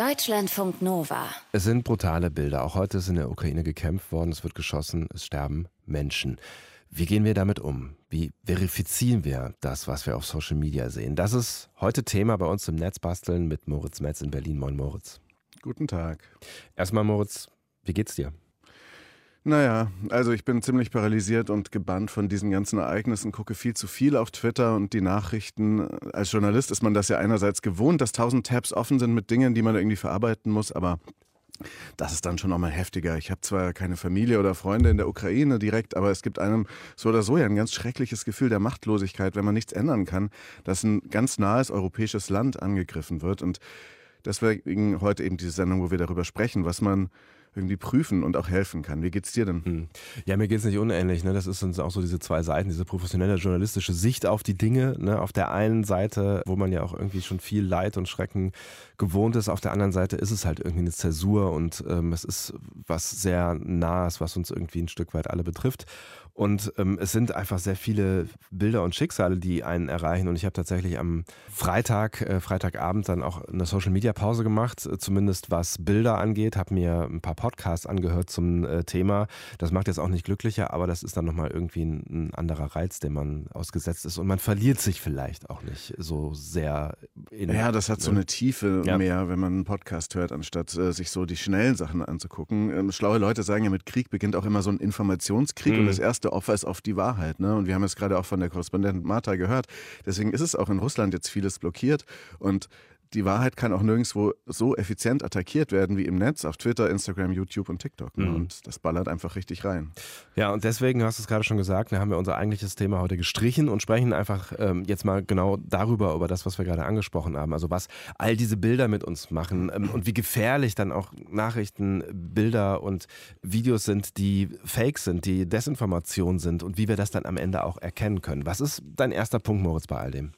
Deutschlandfunk Nova. Es sind brutale Bilder. Auch heute ist in der Ukraine gekämpft worden, es wird geschossen, es sterben Menschen. Wie gehen wir damit um? Wie verifizieren wir das, was wir auf Social Media sehen? Das ist heute Thema bei uns im Netzbasteln mit Moritz Metz in Berlin. Moin Moritz. Guten Tag. Erstmal Moritz, wie geht's dir? Naja, also ich bin ziemlich paralysiert und gebannt von diesen ganzen Ereignissen, gucke viel zu viel auf Twitter und die Nachrichten. Als Journalist ist man das ja einerseits gewohnt, dass tausend Tabs offen sind mit Dingen, die man irgendwie verarbeiten muss, aber das ist dann schon nochmal heftiger. Ich habe zwar keine Familie oder Freunde in der Ukraine direkt, aber es gibt einem so oder so ja ein ganz schreckliches Gefühl der Machtlosigkeit, wenn man nichts ändern kann, dass ein ganz nahes europäisches Land angegriffen wird. Und deswegen heute eben diese Sendung, wo wir darüber sprechen, was man irgendwie prüfen und auch helfen kann. Wie geht's dir denn? Hm. Ja, mir geht's nicht unähnlich. Ne? Das ist uns auch so diese zwei Seiten, diese professionelle journalistische Sicht auf die Dinge. Ne? Auf der einen Seite, wo man ja auch irgendwie schon viel Leid und Schrecken gewohnt ist, auf der anderen Seite ist es halt irgendwie eine Zäsur und ähm, es ist was sehr Nahes, was uns irgendwie ein Stück weit alle betrifft. Und ähm, es sind einfach sehr viele Bilder und Schicksale, die einen erreichen. Und ich habe tatsächlich am Freitag, äh, Freitagabend dann auch eine Social Media Pause gemacht, äh, zumindest was Bilder angeht, habe mir ein paar Podcasts angehört zum äh, Thema. Das macht jetzt auch nicht glücklicher, aber das ist dann nochmal irgendwie ein, ein, anderer Reiz, dem man ausgesetzt ist. Und man verliert sich vielleicht auch nicht so sehr in. Ja, das hat so eine Tiefe ja. mehr, wenn man einen Podcast hört, anstatt äh, sich so die schnellen Sachen anzugucken. Ähm, schlaue Leute sagen ja, mit Krieg beginnt auch immer so ein Informationskrieg mhm. und das erste Opfer ist oft die Wahrheit. Ne? Und wir haben es gerade auch von der Korrespondentin Martha gehört. Deswegen ist es auch in Russland jetzt vieles blockiert. Und die Wahrheit kann auch nirgendwo so effizient attackiert werden wie im Netz, auf Twitter, Instagram, YouTube und TikTok. Ne? Mhm. Und das ballert einfach richtig rein. Ja, und deswegen, hast du es gerade schon gesagt, da haben wir unser eigentliches Thema heute gestrichen und sprechen einfach ähm, jetzt mal genau darüber, über das, was wir gerade angesprochen haben. Also was all diese Bilder mit uns machen ähm, und wie gefährlich dann auch Nachrichten, Bilder und Videos sind, die fake sind, die Desinformation sind und wie wir das dann am Ende auch erkennen können. Was ist dein erster Punkt, Moritz, bei all dem?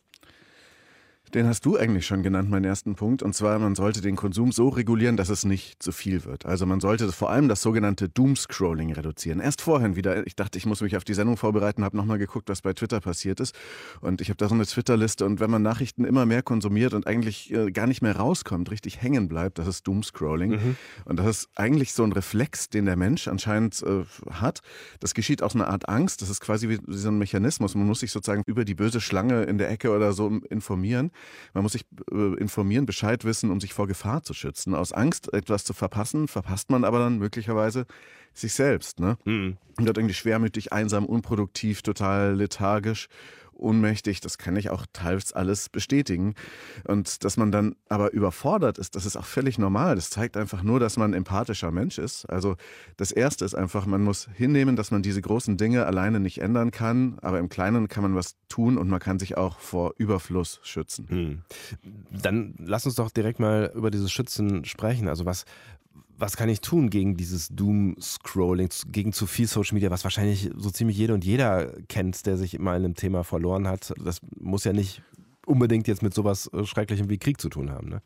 Den hast du eigentlich schon genannt, meinen ersten Punkt. Und zwar, man sollte den Konsum so regulieren, dass es nicht zu viel wird. Also man sollte vor allem das sogenannte Doomscrolling reduzieren. Erst vorhin wieder, ich dachte, ich muss mich auf die Sendung vorbereiten, habe nochmal geguckt, was bei Twitter passiert ist. Und ich habe da so eine Twitter-Liste. Und wenn man Nachrichten immer mehr konsumiert und eigentlich äh, gar nicht mehr rauskommt, richtig hängen bleibt, das ist Doomscrolling. Mhm. Und das ist eigentlich so ein Reflex, den der Mensch anscheinend äh, hat. Das geschieht aus einer Art Angst. Das ist quasi wie, wie so ein Mechanismus. Man muss sich sozusagen über die böse Schlange in der Ecke oder so informieren. Man muss sich äh, informieren, Bescheid wissen, um sich vor Gefahr zu schützen. Aus Angst, etwas zu verpassen, verpasst man aber dann möglicherweise sich selbst. Ne? Mhm. Und wird irgendwie schwermütig, einsam, unproduktiv, total lethargisch ohnmächtig, das kann ich auch teils alles bestätigen. Und dass man dann aber überfordert ist, das ist auch völlig normal. Das zeigt einfach nur, dass man ein empathischer Mensch ist. Also das Erste ist einfach, man muss hinnehmen, dass man diese großen Dinge alleine nicht ändern kann, aber im Kleinen kann man was tun und man kann sich auch vor Überfluss schützen. Hm. Dann lass uns doch direkt mal über dieses Schützen sprechen. Also was, was kann ich tun gegen dieses Doom-Scrolling, gegen zu viel Social Media, was wahrscheinlich so ziemlich jeder und jeder kennt, der sich mal in einem Thema verloren hat. Das muss ja nicht unbedingt jetzt mit sowas äh, Schrecklichem wie Krieg zu tun haben. Ne?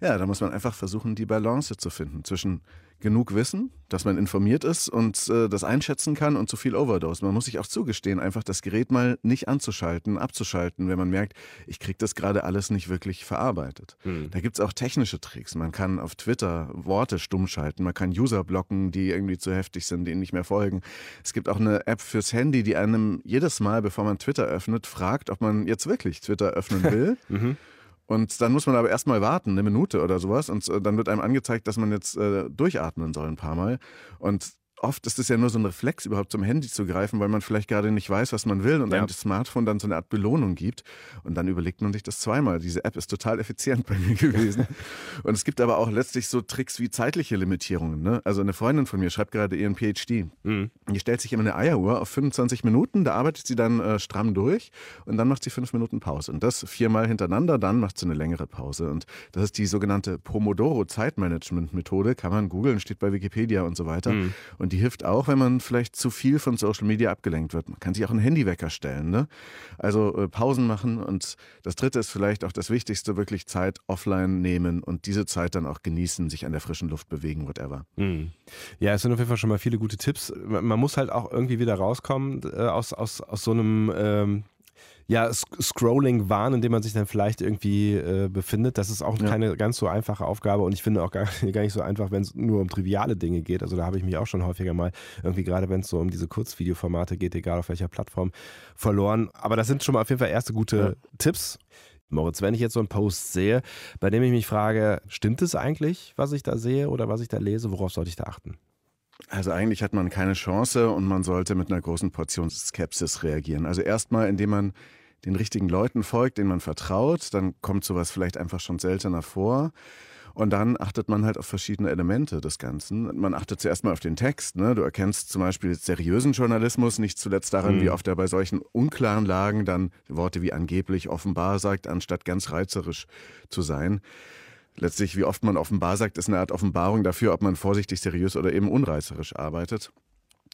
Ja, da muss man einfach versuchen, die Balance zu finden zwischen genug Wissen, dass man informiert ist und äh, das einschätzen kann und zu viel Overdose. Man muss sich auch zugestehen, einfach das Gerät mal nicht anzuschalten, abzuschalten, wenn man merkt, ich kriege das gerade alles nicht wirklich verarbeitet. Hm. Da gibt's auch technische Tricks. Man kann auf Twitter Worte stumm schalten, man kann User blocken, die irgendwie zu heftig sind, denen nicht mehr folgen. Es gibt auch eine App fürs Handy, die einem jedes Mal, bevor man Twitter öffnet, fragt, ob man jetzt wirklich Twitter öffnen will. mhm. Und dann muss man aber erstmal warten, eine Minute oder sowas. Und äh, dann wird einem angezeigt, dass man jetzt äh, durchatmen soll ein paar Mal. Und oft ist es ja nur so ein Reflex, überhaupt zum Handy zu greifen, weil man vielleicht gerade nicht weiß, was man will und ja. einem das Smartphone dann so eine Art Belohnung gibt. Und dann überlegt man sich das zweimal. Diese App ist total effizient bei mir gewesen. und es gibt aber auch letztlich so Tricks wie zeitliche Limitierungen. Ne? Also eine Freundin von mir schreibt gerade ihren PhD. Mhm. Die stellt sich immer eine Eieruhr auf 25 Minuten, da arbeitet sie dann äh, stramm durch und dann macht sie fünf Minuten Pause. Und das viermal hintereinander, dann macht sie eine längere Pause. Und das ist die sogenannte Pomodoro-Zeitmanagement-Methode. Kann man googeln, steht bei Wikipedia und so weiter. Mhm. Und die hilft auch, wenn man vielleicht zu viel von Social Media abgelenkt wird. Man kann sich auch einen Handywecker stellen. Ne? Also äh, Pausen machen. Und das Dritte ist vielleicht auch das Wichtigste, wirklich Zeit offline nehmen und diese Zeit dann auch genießen, sich an der frischen Luft bewegen, whatever. Mhm. Ja, es sind auf jeden Fall schon mal viele gute Tipps. Man muss halt auch irgendwie wieder rauskommen äh, aus, aus, aus so einem... Ähm ja, Scrolling wahn, in dem man sich dann vielleicht irgendwie äh, befindet. Das ist auch ja. keine ganz so einfache Aufgabe und ich finde auch gar, gar nicht so einfach, wenn es nur um triviale Dinge geht. Also da habe ich mich auch schon häufiger mal irgendwie gerade, wenn es so um diese Kurzvideoformate geht, egal auf welcher Plattform, verloren. Aber das sind schon mal auf jeden Fall erste gute ja. Tipps. Moritz, wenn ich jetzt so einen Post sehe, bei dem ich mich frage, stimmt es eigentlich, was ich da sehe oder was ich da lese, worauf sollte ich da achten? Also eigentlich hat man keine Chance und man sollte mit einer großen Portion Skepsis reagieren. Also erstmal, indem man den richtigen Leuten folgt, denen man vertraut, dann kommt sowas vielleicht einfach schon seltener vor. Und dann achtet man halt auf verschiedene Elemente des Ganzen. Man achtet zuerst mal auf den Text. Ne? Du erkennst zum Beispiel seriösen Journalismus nicht zuletzt daran, mhm. wie oft er bei solchen unklaren Lagen dann Worte wie angeblich offenbar sagt, anstatt ganz reizerisch zu sein. Letztlich, wie oft man offenbar sagt, ist eine Art Offenbarung dafür, ob man vorsichtig, seriös oder eben unreißerisch arbeitet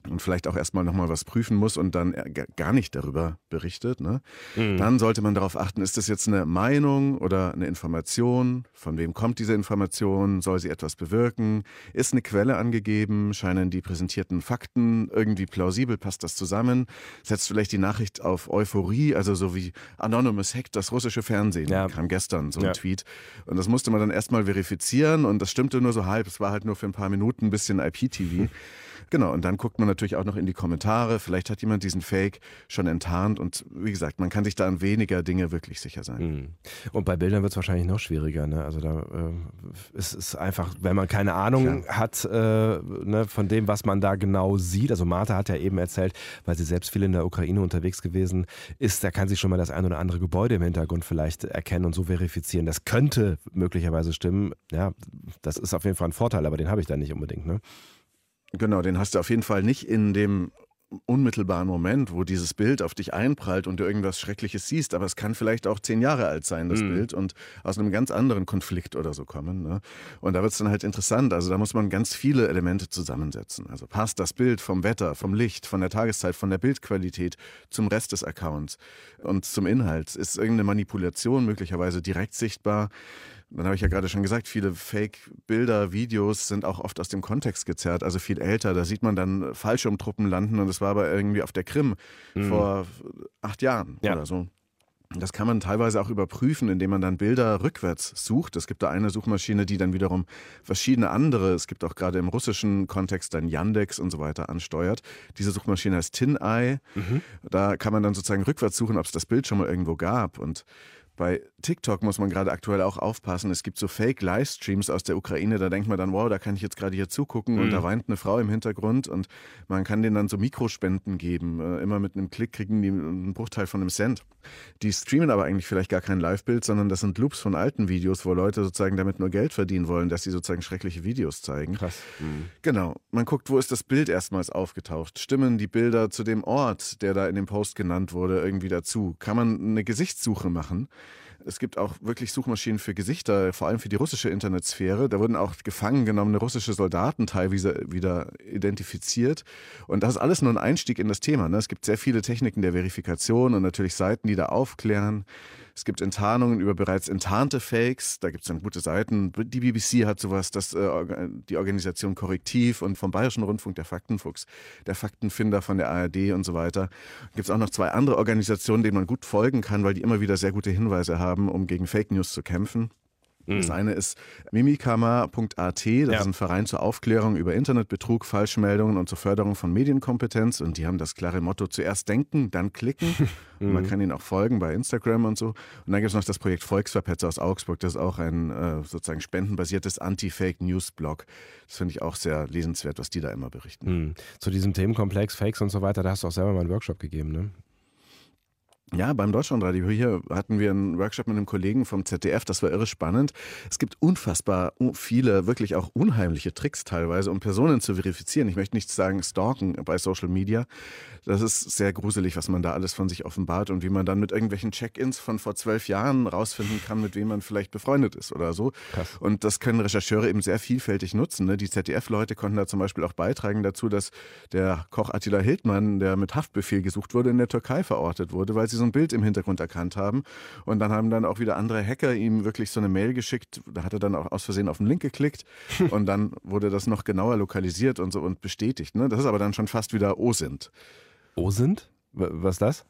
und vielleicht auch erstmal nochmal was prüfen muss und dann gar nicht darüber berichtet, ne? Mhm. dann sollte man darauf achten, ist das jetzt eine Meinung oder eine Information? Von wem kommt diese Information? Soll sie etwas bewirken? Ist eine Quelle angegeben? Scheinen die präsentierten Fakten irgendwie plausibel? Passt das zusammen? Setzt vielleicht die Nachricht auf Euphorie, also so wie Anonymous hackt das russische Fernsehen, ja. kam gestern so ein ja. Tweet. Und das musste man dann erstmal verifizieren und das stimmte nur so halb. Es war halt nur für ein paar Minuten ein bisschen IPTV. Genau, und dann guckt man natürlich auch noch in die Kommentare. Vielleicht hat jemand diesen Fake schon enttarnt und wie gesagt, man kann sich da an weniger Dinge wirklich sicher sein. Mhm. Und bei Bildern wird es wahrscheinlich noch schwieriger. Ne? Also da äh, ist es einfach, wenn man keine Ahnung Klar. hat äh, ne, von dem, was man da genau sieht. Also Martha hat ja eben erzählt, weil sie selbst viel in der Ukraine unterwegs gewesen ist, da kann sie schon mal das ein oder andere Gebäude im Hintergrund vielleicht erkennen und so verifizieren. Das könnte möglicherweise stimmen. Ja, das ist auf jeden Fall ein Vorteil, aber den habe ich da nicht unbedingt. Ne? Genau, den hast du auf jeden Fall nicht in dem unmittelbaren Moment, wo dieses Bild auf dich einprallt und du irgendwas Schreckliches siehst, aber es kann vielleicht auch zehn Jahre alt sein, das mhm. Bild, und aus einem ganz anderen Konflikt oder so kommen. Ne? Und da wird es dann halt interessant. Also da muss man ganz viele Elemente zusammensetzen. Also passt das Bild vom Wetter, vom Licht, von der Tageszeit, von der Bildqualität zum Rest des Accounts und zum Inhalt. Ist irgendeine Manipulation möglicherweise direkt sichtbar? Dann habe ich ja gerade schon gesagt, viele Fake-Bilder, Videos sind auch oft aus dem Kontext gezerrt, also viel älter. Da sieht man dann Fallschirmtruppen landen und das war aber irgendwie auf der Krim mhm. vor acht Jahren ja. oder so. Das kann man teilweise auch überprüfen, indem man dann Bilder rückwärts sucht. Es gibt da eine Suchmaschine, die dann wiederum verschiedene andere, es gibt auch gerade im russischen Kontext dann Yandex und so weiter ansteuert. Diese Suchmaschine heißt TinEye. Mhm. Da kann man dann sozusagen rückwärts suchen, ob es das Bild schon mal irgendwo gab. Und bei TikTok muss man gerade aktuell auch aufpassen. Es gibt so Fake-Livestreams aus der Ukraine. Da denkt man dann, wow, da kann ich jetzt gerade hier zugucken mhm. und da weint eine Frau im Hintergrund und man kann denen dann so Mikrospenden geben. Äh, immer mit einem Klick kriegen die einen Bruchteil von einem Cent. Die streamen aber eigentlich vielleicht gar kein Live-Bild, sondern das sind Loops von alten Videos, wo Leute sozusagen damit nur Geld verdienen wollen, dass sie sozusagen schreckliche Videos zeigen. Krass. Mhm. Genau. Man guckt, wo ist das Bild erstmals aufgetaucht? Stimmen die Bilder zu dem Ort, der da in dem Post genannt wurde, irgendwie dazu? Kann man eine Gesichtssuche machen? Es gibt auch wirklich Suchmaschinen für Gesichter, vor allem für die russische Internetsphäre. Da wurden auch gefangen genommene russische Soldaten teilweise wieder identifiziert. Und das ist alles nur ein Einstieg in das Thema. Ne? Es gibt sehr viele Techniken der Verifikation und natürlich Seiten, die da aufklären. Es gibt Enttarnungen über bereits enttarnte Fakes. Da gibt es dann gute Seiten. Die BBC hat sowas, dass äh, die Organisation Korrektiv und vom Bayerischen Rundfunk der Faktenfuchs, der Faktenfinder von der ARD und so weiter. Gibt es auch noch zwei andere Organisationen, denen man gut folgen kann, weil die immer wieder sehr gute Hinweise haben, um gegen Fake News zu kämpfen. Das mhm. eine ist mimikama.at, das ja. ist ein Verein zur Aufklärung über Internetbetrug, Falschmeldungen und zur Förderung von Medienkompetenz. Und die haben das klare Motto: zuerst denken, dann klicken. und man mhm. kann ihnen auch folgen bei Instagram und so. Und dann gibt es noch das Projekt Volksverpetzer aus Augsburg, das ist auch ein äh, sozusagen spendenbasiertes Anti-Fake-News-Blog. Das finde ich auch sehr lesenswert, was die da immer berichten. Mhm. Zu diesem Themenkomplex Fakes und so weiter, da hast du auch selber mal einen Workshop gegeben, ne? Ja, beim Deutschlandradio hier hatten wir einen Workshop mit einem Kollegen vom ZDF, das war irre spannend. Es gibt unfassbar viele, wirklich auch unheimliche Tricks teilweise, um Personen zu verifizieren. Ich möchte nicht sagen stalken bei Social Media. Das ist sehr gruselig, was man da alles von sich offenbart und wie man dann mit irgendwelchen Check-ins von vor zwölf Jahren rausfinden kann, mit wem man vielleicht befreundet ist oder so. Krass. Und das können Rechercheure eben sehr vielfältig nutzen. Ne? Die ZDF-Leute konnten da zum Beispiel auch beitragen dazu, dass der Koch Attila Hildmann, der mit Haftbefehl gesucht wurde, in der Türkei verortet wurde, weil sie so ein Bild im Hintergrund erkannt haben. Und dann haben dann auch wieder andere Hacker ihm wirklich so eine Mail geschickt. Da hat er dann auch aus Versehen auf den Link geklickt und dann wurde das noch genauer lokalisiert und so und bestätigt. Ne? Das ist aber dann schon fast wieder OSINT. OSINT? Was ist das?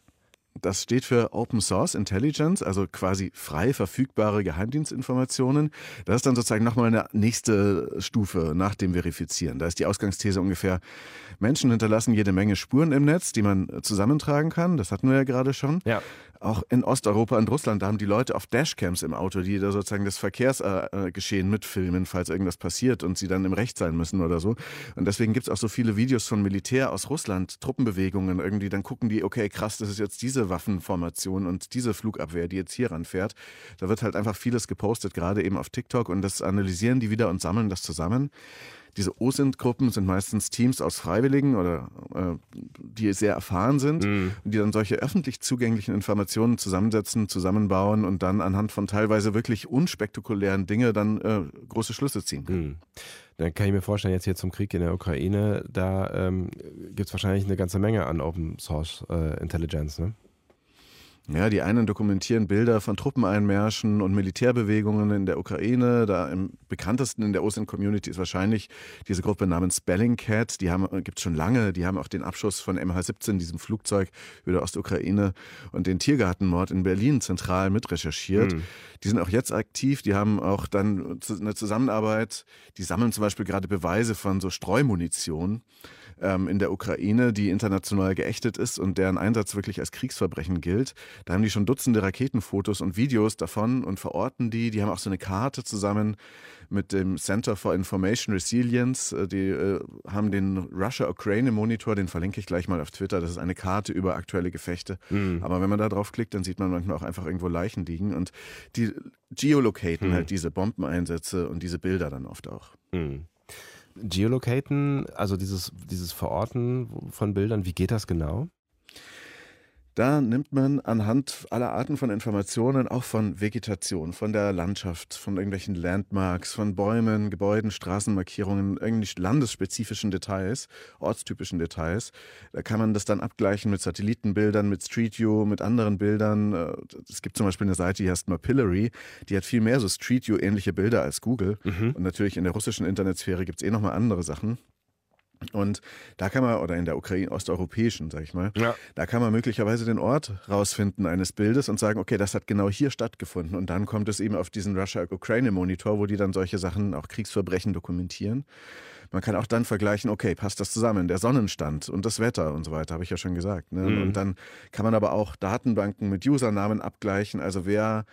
Das steht für Open Source Intelligence, also quasi frei verfügbare Geheimdienstinformationen. Das ist dann sozusagen nochmal eine nächste Stufe nach dem Verifizieren. Da ist die Ausgangsthese ungefähr, Menschen hinterlassen jede Menge Spuren im Netz, die man zusammentragen kann. Das hatten wir ja gerade schon. Ja. Auch in Osteuropa und Russland, da haben die Leute auf Dashcams im Auto, die da sozusagen das Verkehrsgeschehen mitfilmen, falls irgendwas passiert und sie dann im Recht sein müssen oder so. Und deswegen gibt es auch so viele Videos von Militär aus Russland, Truppenbewegungen irgendwie. Dann gucken die, okay, krass, das ist jetzt diese Waffenformation und diese Flugabwehr, die jetzt hier ranfährt. Da wird halt einfach vieles gepostet, gerade eben auf TikTok und das analysieren die wieder und sammeln das zusammen. Diese OSINT-Gruppen sind meistens Teams aus Freiwilligen oder äh, die sehr erfahren sind Mhm. und die dann solche öffentlich zugänglichen Informationen zusammensetzen, zusammenbauen und dann anhand von teilweise wirklich unspektakulären Dinge dann äh, große Schlüsse ziehen können. Hm. Dann kann ich mir vorstellen, jetzt hier zum Krieg in der Ukraine, da ähm, gibt es wahrscheinlich eine ganze Menge an Open Source äh, Intelligence. Ne? Ja, die einen dokumentieren Bilder von Truppeneinmärschen und Militärbewegungen in der Ukraine. Da im bekanntesten in der OSINT-Community ist wahrscheinlich diese Gruppe namens Bellingcat. Die gibt es schon lange. Die haben auch den Abschuss von MH17, diesem Flugzeug über der Ostukraine und den Tiergartenmord in Berlin zentral mitrecherchiert. Hm. Die sind auch jetzt aktiv. Die haben auch dann eine Zusammenarbeit. Die sammeln zum Beispiel gerade Beweise von so Streumunition ähm, in der Ukraine, die international geächtet ist und deren Einsatz wirklich als Kriegsverbrechen gilt. Da haben die schon Dutzende Raketenfotos und Videos davon und verorten die. Die haben auch so eine Karte zusammen mit dem Center for Information Resilience. Äh, Die äh, haben den Russia-Ukraine Monitor, den verlinke ich gleich mal auf Twitter. Das ist eine Karte über aktuelle Gefechte. Hm. Aber wenn man da drauf klickt, dann sieht man manchmal auch einfach irgendwo Leichen liegen und die geolocaten Hm. halt diese Bombeneinsätze und diese Bilder dann oft auch. Hm. Geolocaten, also dieses, dieses Verorten von Bildern, wie geht das genau? Da nimmt man anhand aller Arten von Informationen, auch von Vegetation, von der Landschaft, von irgendwelchen Landmarks, von Bäumen, Gebäuden, Straßenmarkierungen, irgendwie landesspezifischen Details, ortstypischen Details. Da kann man das dann abgleichen mit Satellitenbildern, mit Street View, mit anderen Bildern. Äh, Es gibt zum Beispiel eine Seite, die heißt Mapillary, die hat viel mehr so Street View-ähnliche Bilder als Google. Mhm. Und natürlich in der russischen Internetsphäre gibt es eh nochmal andere Sachen. Und da kann man, oder in der Ukraine, osteuropäischen, sag ich mal, Ja. da kann man möglicherweise den Ort rausfinden eines Bildes und sagen, okay, das hat genau hier stattgefunden. Und dann kommt es eben auf diesen Russia-Ukraine-Monitor, wo die dann solche Sachen, auch Kriegsverbrechen dokumentieren. Man kann auch dann vergleichen, okay, passt das zusammen, der Sonnenstand und das Wetter und so weiter, habe ich ja schon gesagt. Ne? Mhm. Und dann kann man aber auch Datenbanken mit Usernamen abgleichen, also wer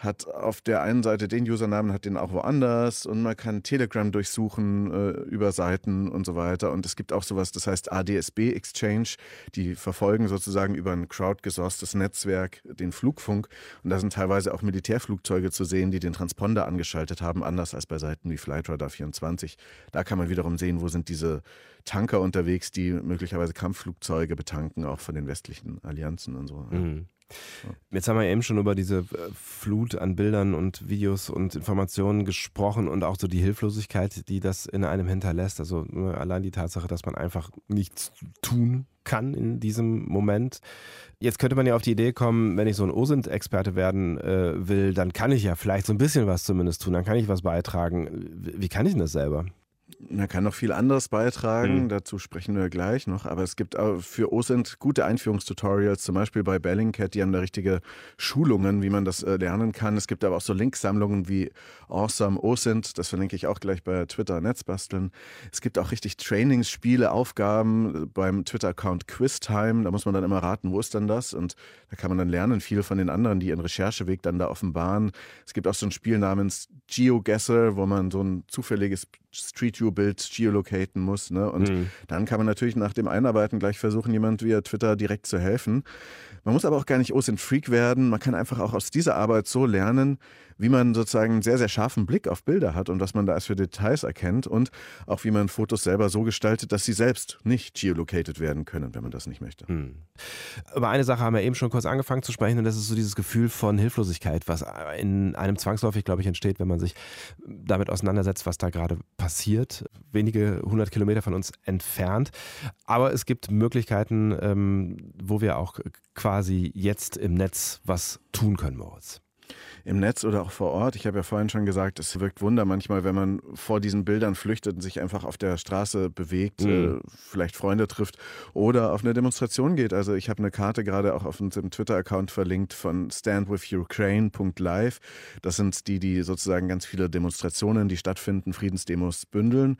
hat auf der einen Seite den Usernamen, hat den auch woanders und man kann Telegram durchsuchen äh, über Seiten und so weiter. Und es gibt auch sowas, das heißt ADSB Exchange, die verfolgen sozusagen über ein crowdgesourcetes Netzwerk den Flugfunk. Und da sind teilweise auch Militärflugzeuge zu sehen, die den Transponder angeschaltet haben, anders als bei Seiten wie Flightradar 24. Da kann man wiederum sehen, wo sind diese Tanker unterwegs, die möglicherweise Kampfflugzeuge betanken, auch von den westlichen Allianzen und so. Mhm. Jetzt haben wir eben schon über diese äh, Flut an Bildern und Videos und Informationen gesprochen und auch so die Hilflosigkeit, die das in einem hinterlässt. Also nur allein die Tatsache, dass man einfach nichts tun kann in diesem Moment. Jetzt könnte man ja auf die Idee kommen, wenn ich so ein OSINT-Experte werden äh, will, dann kann ich ja vielleicht so ein bisschen was zumindest tun, dann kann ich was beitragen. Wie, wie kann ich denn das selber? Man kann noch viel anderes beitragen, Mhm. dazu sprechen wir gleich noch, aber es gibt auch für OSINT gute Einführungstutorials, zum Beispiel bei Bellingcat, die haben da richtige Schulungen, wie man das äh, lernen kann. Es gibt aber auch so Linksammlungen wie Awesome OSINT, das verlinke ich auch gleich bei Twitter Netzbasteln. Es gibt auch richtig Trainings, Spiele, Aufgaben äh, beim Twitter-Account Quiztime, da muss man dann immer raten, wo ist denn das? Und da kann man dann lernen, viel von den anderen, die ihren Rechercheweg dann da offenbaren. Es gibt auch so ein Spiel namens GeoGuessr, wo man so ein zufälliges Street View Bild geolocaten muss. Ne? Und Mhm. dann kann man natürlich nach dem Einarbeiten gleich versuchen, jemand via Twitter direkt zu helfen. Man muss aber auch gar nicht OSINT Freak werden. Man kann einfach auch aus dieser Arbeit so lernen, wie man sozusagen einen sehr, sehr scharfen Blick auf Bilder hat und was man da als für Details erkennt und auch wie man Fotos selber so gestaltet, dass sie selbst nicht geolocated werden können, wenn man das nicht möchte. Hm. Über eine Sache haben wir eben schon kurz angefangen zu sprechen und das ist so dieses Gefühl von Hilflosigkeit, was in einem zwangsläufig, glaube ich, entsteht, wenn man sich damit auseinandersetzt, was da gerade passiert, wenige hundert Kilometer von uns entfernt. Aber es gibt Möglichkeiten, ähm, wo wir auch quasi jetzt im Netz was tun können, Moritz. Im Netz oder auch vor Ort. Ich habe ja vorhin schon gesagt, es wirkt Wunder manchmal, wenn man vor diesen Bildern flüchtet und sich einfach auf der Straße bewegt, mhm. äh, vielleicht Freunde trifft oder auf eine Demonstration geht. Also ich habe eine Karte gerade auch auf unserem Twitter-Account verlinkt von standwithukraine.live. Das sind die, die sozusagen ganz viele Demonstrationen, die stattfinden, Friedensdemos bündeln.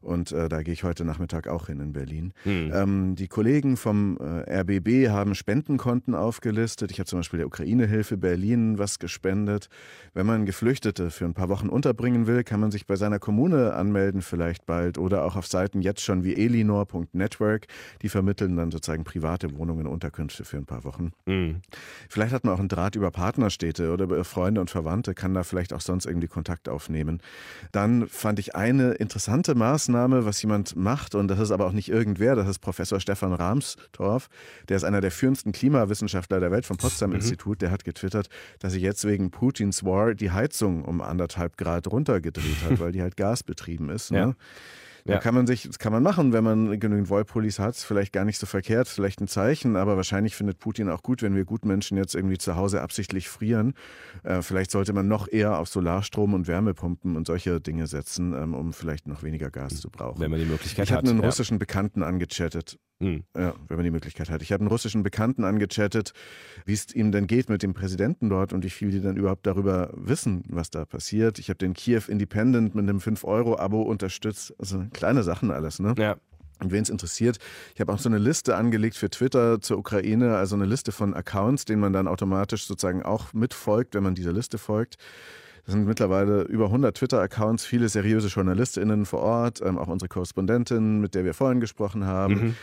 Und äh, da gehe ich heute Nachmittag auch hin in Berlin. Hm. Ähm, die Kollegen vom äh, RBB haben Spendenkonten aufgelistet. Ich habe zum Beispiel der Ukraine-Hilfe Berlin was gespendet. Wenn man Geflüchtete für ein paar Wochen unterbringen will, kann man sich bei seiner Kommune anmelden, vielleicht bald. Oder auch auf Seiten jetzt schon wie elinor.network. Die vermitteln dann sozusagen private Wohnungen, Unterkünfte für ein paar Wochen. Hm. Vielleicht hat man auch einen Draht über Partnerstädte oder über Freunde und Verwandte, kann da vielleicht auch sonst irgendwie Kontakt aufnehmen. Dann fand ich eine interessante Maßnahme, Maßnahme, was jemand macht, und das ist aber auch nicht irgendwer, das ist Professor Stefan Rahmstorff, der ist einer der führendsten Klimawissenschaftler der Welt vom Potsdam-Institut, mhm. der hat getwittert, dass sich jetzt wegen Putins War die Heizung um anderthalb Grad runtergedreht hat, weil die halt gasbetrieben ist. Ne? Ja. Ja. Da kann man sich, das kann man machen, wenn man genügend Wollpullis hat. Vielleicht gar nicht so verkehrt, vielleicht ein Zeichen, aber wahrscheinlich findet Putin auch gut, wenn wir Gutmenschen jetzt irgendwie zu Hause absichtlich frieren. Äh, vielleicht sollte man noch eher auf Solarstrom und Wärmepumpen und solche Dinge setzen, ähm, um vielleicht noch weniger Gas zu brauchen. Wenn man die Möglichkeit ich hat. Ich habe einen ja. russischen Bekannten angechattet. Hm. Ja, wenn man die Möglichkeit hat. Ich habe einen russischen Bekannten angechattet, wie es ihm denn geht mit dem Präsidenten dort und wie viel die dann überhaupt darüber wissen, was da passiert. Ich habe den Kiew Independent mit einem 5-Euro-Abo unterstützt. Also kleine Sachen alles, ne? Ja. Und wen es interessiert, ich habe auch so eine Liste angelegt für Twitter zur Ukraine, also eine Liste von Accounts, denen man dann automatisch sozusagen auch mitfolgt, wenn man dieser Liste folgt. Das sind mittlerweile über 100 Twitter-Accounts, viele seriöse JournalistInnen vor Ort, ähm, auch unsere Korrespondentin, mit der wir vorhin gesprochen haben. Mhm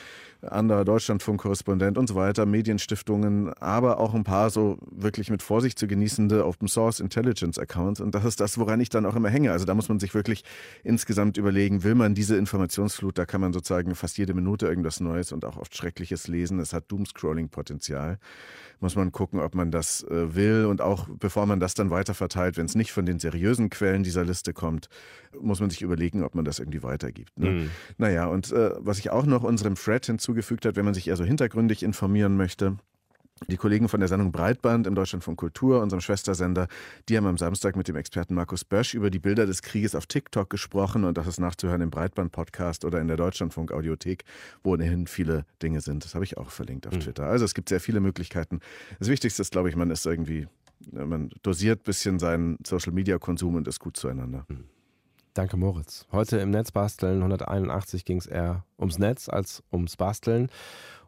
anderer Deutschlandfunk-Korrespondent und so weiter, Medienstiftungen, aber auch ein paar so wirklich mit Vorsicht zu genießende Open Source Intelligence Accounts. Und das ist das, woran ich dann auch immer hänge. Also da muss man sich wirklich insgesamt überlegen, will man diese Informationsflut, da kann man sozusagen fast jede Minute irgendwas Neues und auch oft Schreckliches lesen. Es hat Doomscrolling-Potenzial. Muss man gucken, ob man das äh, will. Und auch bevor man das dann weiterverteilt, wenn es nicht von den seriösen Quellen dieser Liste kommt, muss man sich überlegen, ob man das irgendwie weitergibt. Ne? Mhm. Naja, und äh, was ich auch noch unserem Thread hinzu hinzugefügt hat, wenn man sich eher so hintergründig informieren möchte. Die Kollegen von der Sendung Breitband im Deutschland von Kultur, unserem Schwestersender, die haben am Samstag mit dem Experten Markus Bösch über die Bilder des Krieges auf TikTok gesprochen und das ist nachzuhören im Breitband-Podcast oder in der Deutschlandfunk-Audiothek, wo ohnehin viele Dinge sind. Das habe ich auch verlinkt auf mhm. Twitter. Also es gibt sehr viele Möglichkeiten. Das Wichtigste ist, glaube ich, man ist irgendwie, man dosiert ein bisschen seinen Social-Media-Konsum und ist gut zueinander. Mhm. Danke, Moritz. Heute im Netzbasteln 181 ging es eher ums Netz als ums Basteln.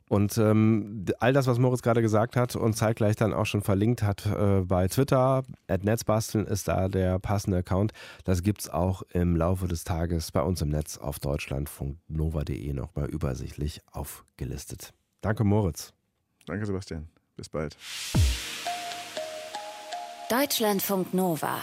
Und ähm, all das, was Moritz gerade gesagt hat und zeitgleich dann auch schon verlinkt hat äh, bei Twitter, at Netzbasteln ist da der passende Account. Das gibt es auch im Laufe des Tages bei uns im Netz auf deutschlandfunknova.de nochmal übersichtlich aufgelistet. Danke, Moritz. Danke, Sebastian. Bis bald. Deutschlandfunk Nova